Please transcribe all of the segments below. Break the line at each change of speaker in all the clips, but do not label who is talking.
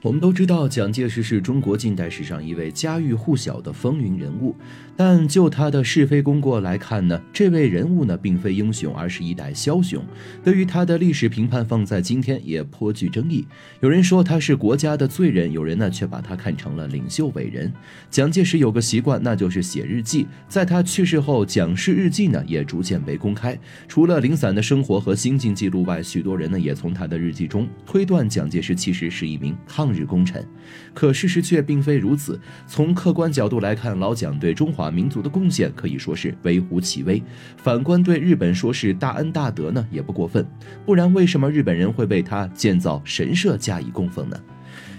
我们都知道，蒋介石是中国近代史上一位家喻户晓的风云人物。但就他的是非功过来看呢，这位人物呢，并非英雄，而是一代枭雄。对于他的历史评判，放在今天也颇具争议。有人说他是国家的罪人，有人呢却把他看成了领袖伟人。蒋介石有个习惯，那就是写日记。在他去世后，蒋氏日记呢也逐渐被公开。除了零散的生活和心境记录外，许多人呢也从他的日记中推断蒋介石其实是一名抗抗日功臣。可事实却并非如此。从客观角度来看，老蒋对中华民族的贡献可以说是微乎其微。反观对日本说是大恩大德呢，也不过分。不然，为什么日本人会为他建造神社加以供奉呢？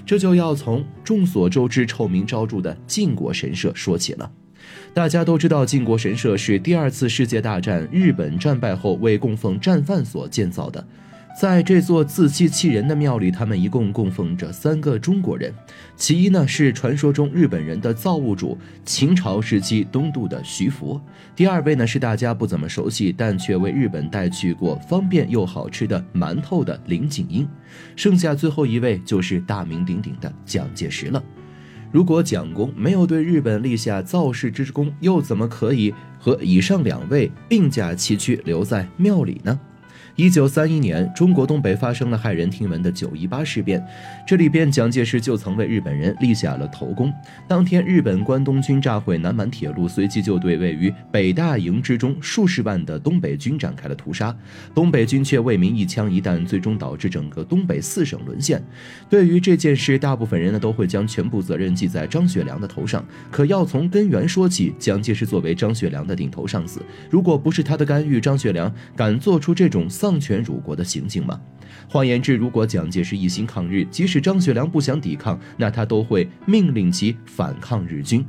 这就要从众所周知、臭名昭著的靖国神社说起了。大家都知道，靖国神社是第二次世界大战日本战败后为供奉战犯所建造的。在这座自欺欺人的庙里，他们一共供奉着三个中国人。其一呢是传说中日本人的造物主，秦朝时期东渡的徐福；第二位呢是大家不怎么熟悉，但却为日本带去过方便又好吃的馒头的林景英；剩下最后一位就是大名鼎鼎的蒋介石了。如果蒋公没有对日本立下造势之功，又怎么可以和以上两位并驾齐驱留在庙里呢？一九三一年，中国东北发生了骇人听闻的九一八事变，这里边蒋介石就曾为日本人立下了头功。当天，日本关东军炸毁南满铁路，随即就对位于北大营之中数十万的东北军展开了屠杀。东北军却为民一枪一弹，最终导致整个东北四省沦陷。对于这件事，大部分人呢都会将全部责任记在张学良的头上。可要从根源说起，蒋介石作为张学良的顶头上司，如果不是他的干预，张学良敢做出这种丧。丧权辱国的行径吗？换言之，如果蒋介石一心抗日，即使张学良不想抵抗，那他都会命令其反抗日军。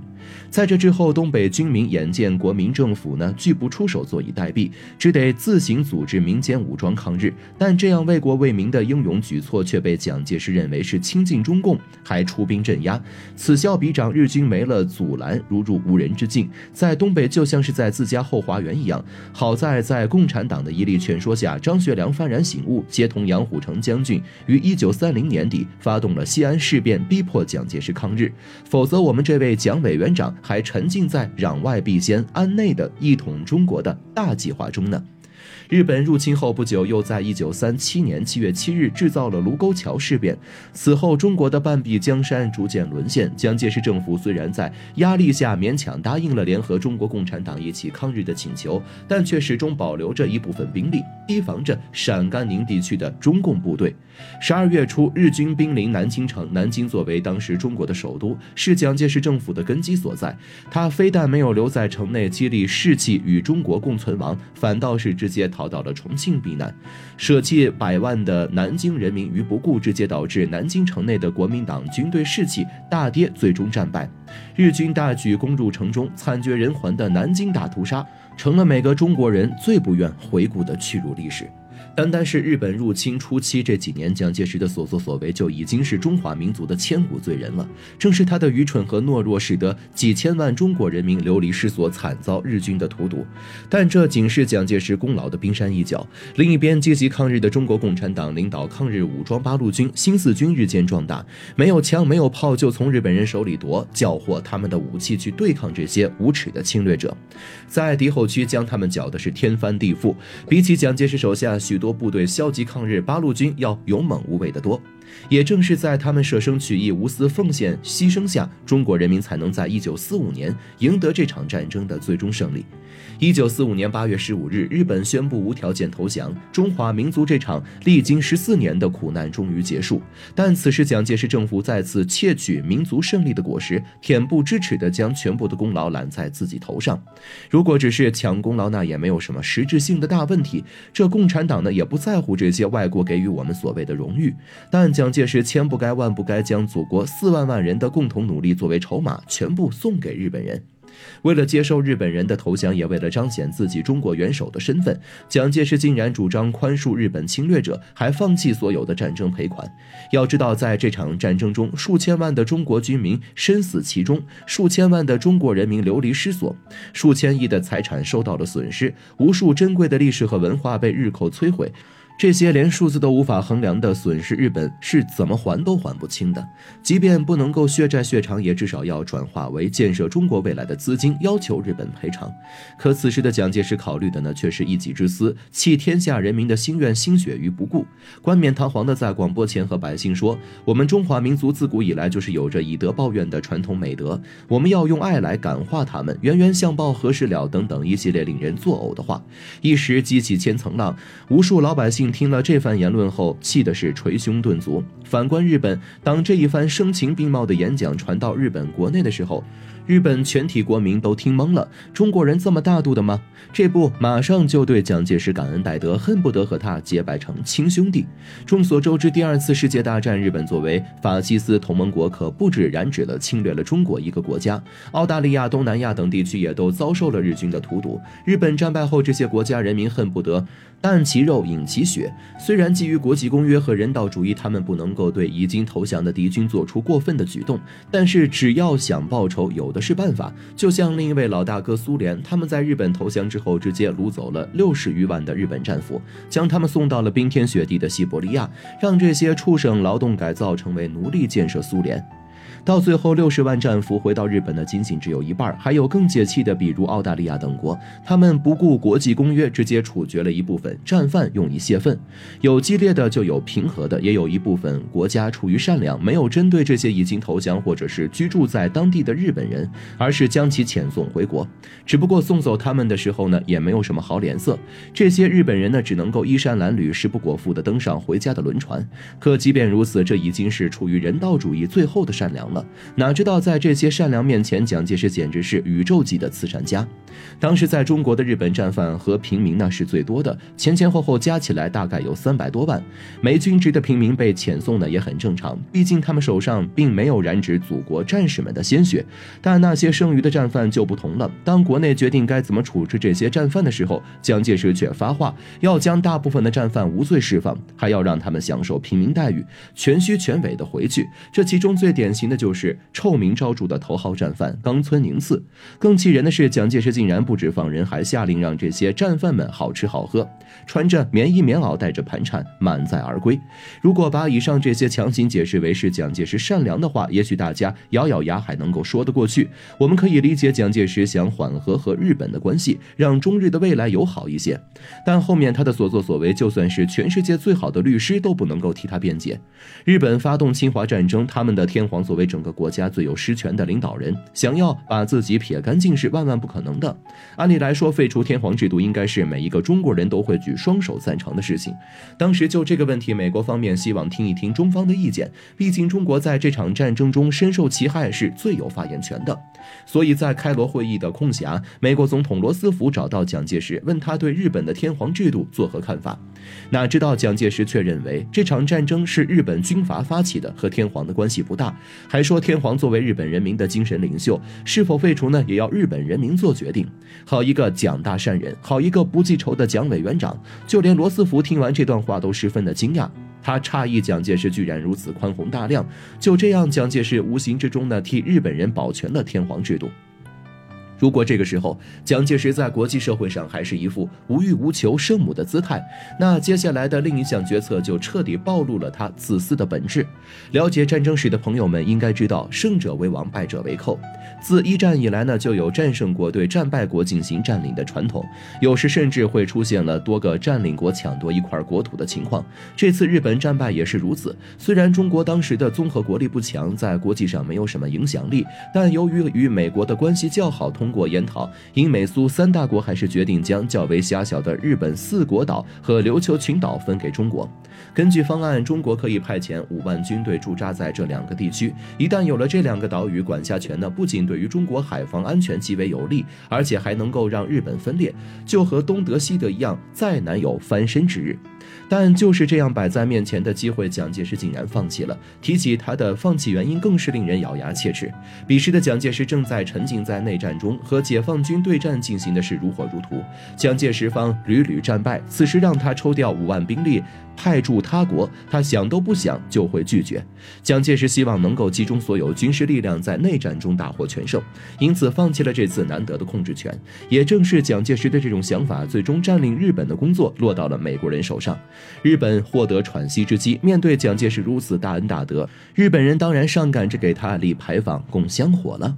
在这之后，东北军民眼见国民政府呢拒不出手坐以待毙，只得自行组织民间武装抗日。但这样为国为民的英勇举措却被蒋介石认为是亲近中共，还出兵镇压。此消彼长，日军没了阻拦，如入无人之境，在东北就像是在自家后花园一样。好在在共产党的一力劝说下，张学良幡然醒悟，接同杨虎城将军于一九三零年底发动了西安事变，逼迫蒋介石抗日。否则，我们这位蒋委员长。还沉浸在攘外必先、安内的一统中国的大计划中呢。日本入侵后不久，又在一九三七年七月七日制造了卢沟桥事变。此后，中国的半壁江山逐渐沦陷。蒋介石政府虽然在压力下勉强答应了联合中国共产党一起抗日的请求，但却始终保留着一部分兵力，提防着陕甘宁地区的中共部队。十二月初，日军兵临南京城。南京作为当时中国的首都，是蒋介石政府的根基所在。他非但没有留在城内激励士气与中国共存亡，反倒是直直接逃到了重庆避难，舍弃百万的南京人民于不顾，直接导致南京城内的国民党军队士气大跌，最终战败。日军大举攻入城中，惨绝人寰的南京大屠杀，成了每个中国人最不愿回顾的屈辱历史。单单是日本入侵初期这几年，蒋介石的所作所为就已经是中华民族的千古罪人了。正是他的愚蠢和懦弱，使得几千万中国人民流离失所，惨遭日军的荼毒。但这仅是蒋介石功劳的冰山一角。另一边，积极抗日的中国共产党领导抗日武装八路军、新四军日渐壮大，没有枪没有炮就从日本人手里夺，缴获他们的武器去对抗这些无耻的侵略者，在敌后区将他们搅的是天翻地覆。比起蒋介石手下许多。部队消极抗日，八路军要勇猛无畏的多。也正是在他们舍生取义、无私奉献、牺牲下，中国人民才能在一九四五年赢得这场战争的最终胜利。一九四五年八月十五日，日本宣布无条件投降，中华民族这场历经十四年的苦难终于结束。但此时，蒋介石政府再次窃取民族胜利的果实，恬不知耻地将全部的功劳揽在自己头上。如果只是抢功劳，那也没有什么实质性的大问题。这共产党呢，也不在乎这些外国给予我们所谓的荣誉。但蒋介石千不该万不该将祖国四万万人的共同努力作为筹码，全部送给日本人。为了接受日本人的投降，也为了彰显自己中国元首的身份，蒋介石竟然主张宽恕日本侵略者，还放弃所有的战争赔款。要知道，在这场战争中，数千万的中国军民身死其中，数千万的中国人民流离失所，数千亿的财产受到了损失，无数珍贵的历史和文化被日寇摧毁。这些连数字都无法衡量的损失，日本是怎么还都还不清的。即便不能够血债血偿，也至少要转化为建设中国未来的资金，要求日本赔偿。可此时的蒋介石考虑的呢，却是一己之私，弃天下人民的心愿心血于不顾，冠冕堂皇的在广播前和百姓说：“我们中华民族自古以来就是有着以德报怨的传统美德，我们要用爱来感化他们，冤冤相报何时了？”等等一系列令人作呕的话，一时激起千层浪。无数老百姓听了这番言论后，气的是捶胸顿足。反观日本，当这一番声情并茂的演讲传到日本国内的时候，日本全体国民都听懵了。中国人这么大度的吗？这不，马上就对蒋介石感恩戴德，恨不得和他结拜成亲兄弟。众所周知，第二次世界大战，日本作为法西斯同盟国，可不止染指了侵略了中国一个国家，澳大利亚、东南亚等地区也都遭受了日军的荼毒。日本战败后，这些国家人民恨不得啖其肉，饮其血。虽然基于国际公约和人道主义，他们不能够对已经投降的敌军做出过分的举动，但是只要想报仇，有的。是办法，就像另一位老大哥苏联，他们在日本投降之后，直接掳走了六十余万的日本战俘，将他们送到了冰天雪地的西伯利亚，让这些畜生劳动改造成为奴隶，建设苏联。到最后，六十万战俘回到日本的仅仅只有一半，还有更解气的，比如澳大利亚等国，他们不顾国际公约，直接处决了一部分战犯，用以泄愤。有激烈的，就有平和的，也有一部分国家出于善良，没有针对这些已经投降或者是居住在当地的日本人，而是将其遣送回国。只不过送走他们的时候呢，也没有什么好脸色。这些日本人呢，只能够衣衫褴褛、食不果腹地登上回家的轮船。可即便如此，这已经是出于人道主义最后的善良。了，哪知道在这些善良面前，蒋介石简直是宇宙级的慈善家。当时在中国的日本战犯和平民呢是最多的，前前后后加起来大概有三百多万。没军职的平民被遣送呢也很正常，毕竟他们手上并没有染指祖国战士们的鲜血。但那些剩余的战犯就不同了。当国内决定该怎么处置这些战犯的时候，蒋介石却发话要将大部分的战犯无罪释放，还要让他们享受平民待遇，全虚全伪的回去。这其中最典型的。就是臭名昭著的头号战犯冈村宁次。更气人的是，蒋介石竟然不止放人，还下令让这些战犯们好吃好喝，穿着棉衣棉袄，带着盘缠满载而归。如果把以上这些强行解释为是蒋介石善良的话，也许大家咬咬牙还能够说得过去。我们可以理解蒋介石想缓和和日本的关系，让中日的未来友好一些。但后面他的所作所为，就算是全世界最好的律师都不能够替他辩解。日本发动侵华战争，他们的天皇所谓。整个国家最有实权的领导人想要把自己撇干净是万万不可能的。按理来说，废除天皇制度应该是每一个中国人都会举双手赞成的事情。当时就这个问题，美国方面希望听一听中方的意见，毕竟中国在这场战争中深受其害，是最有发言权的。所以在开罗会议的空暇，美国总统罗斯福找到蒋介石，问他对日本的天皇制度作何看法。哪知道蒋介石却认为这场战争是日本军阀发起的，和天皇的关系不大，还还说天皇作为日本人民的精神领袖，是否废除呢，也要日本人民做决定。好一个蒋大善人，好一个不记仇的蒋委员长。就连罗斯福听完这段话都十分的惊讶，他诧异蒋介石居然如此宽宏大量。就这样，蒋介石无形之中呢，替日本人保全了天皇制度。如果这个时候蒋介石在国际社会上还是一副无欲无求圣母的姿态，那接下来的另一项决策就彻底暴露了他自私的本质。了解战争史的朋友们应该知道，胜者为王，败者为寇。自一战以来呢，就有战胜国对战败国进行占领的传统，有时甚至会出现了多个占领国抢夺一块国土的情况。这次日本战败也是如此。虽然中国当时的综合国力不强，在国际上没有什么影响力，但由于与美国的关系较好，通过研讨，英美苏三大国还是决定将较为狭小的日本四国岛和琉球群岛分给中国。根据方案，中国可以派遣五万军队驻扎在这两个地区。一旦有了这两个岛屿，管辖权呢，不仅对于中国海防安全极为有利，而且还能够让日本分裂，就和东德西德一样，再难有翻身之日。但就是这样摆在面前的机会，蒋介石竟然放弃了。提起他的放弃原因，更是令人咬牙切齿。彼时的蒋介石正在沉浸在内战中，和解放军对战进行的是如火如荼。蒋介石方屡屡战败，此时让他抽调五万兵力。派驻他国，他想都不想就会拒绝。蒋介石希望能够集中所有军事力量在内战中大获全胜，因此放弃了这次难得的控制权。也正是蒋介石的这种想法，最终占领日本的工作落到了美国人手上。日本获得喘息之机，面对蒋介石如此大恩大德，日本人当然上赶着给他立牌坊供香火了。